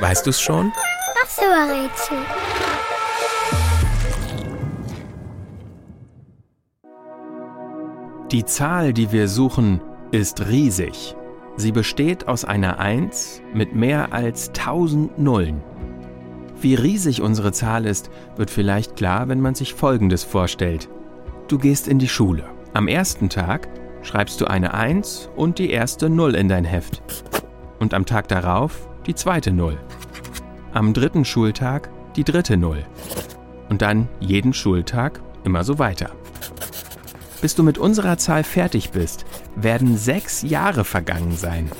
Weißt du's schon? Das Rätsel. Die Zahl, die wir suchen, ist riesig. Sie besteht aus einer 1 mit mehr als 1000 Nullen. Wie riesig unsere Zahl ist, wird vielleicht klar, wenn man sich Folgendes vorstellt. Du gehst in die Schule. Am ersten Tag schreibst du eine 1 und die erste Null in dein Heft. Und am Tag darauf die zweite Null. Am dritten Schultag die dritte Null. Und dann jeden Schultag immer so weiter. Bis du mit unserer Zahl fertig bist, werden sechs Jahre vergangen sein.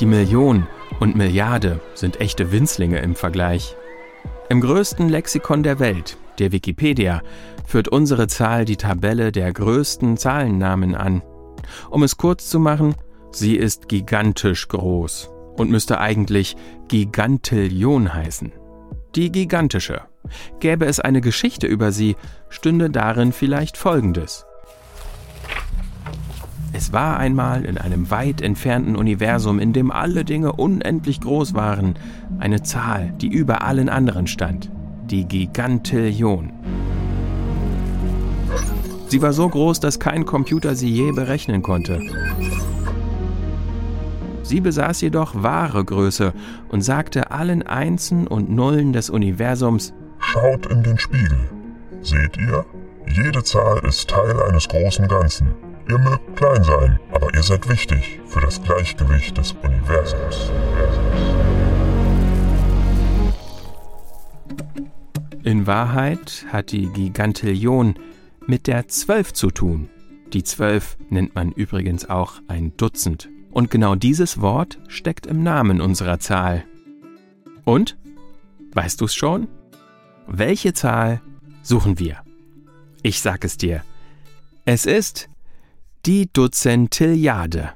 Die Million und Milliarde sind echte Winzlinge im Vergleich. Im größten Lexikon der Welt, der Wikipedia, führt unsere Zahl die Tabelle der größten Zahlennamen an. Um es kurz zu machen, sie ist gigantisch groß und müsste eigentlich Gigantillion heißen. Die gigantische. Gäbe es eine Geschichte über sie, stünde darin vielleicht Folgendes. Es war einmal in einem weit entfernten Universum, in dem alle Dinge unendlich groß waren, eine Zahl, die über allen anderen stand, die Gigantillion. Sie war so groß, dass kein Computer sie je berechnen konnte. Sie besaß jedoch wahre Größe und sagte allen Einsen und Nullen des Universums, Schaut in den Spiegel. Seht ihr? Jede Zahl ist Teil eines großen Ganzen. Ihr mögt klein sein, aber ihr seid wichtig für das Gleichgewicht des Universums. In Wahrheit hat die Gigantillion mit der Zwölf zu tun. Die Zwölf nennt man übrigens auch ein Dutzend. Und genau dieses Wort steckt im Namen unserer Zahl. Und? Weißt du's schon? Welche Zahl suchen wir? Ich sag es dir. Es ist die Duzentilliarde.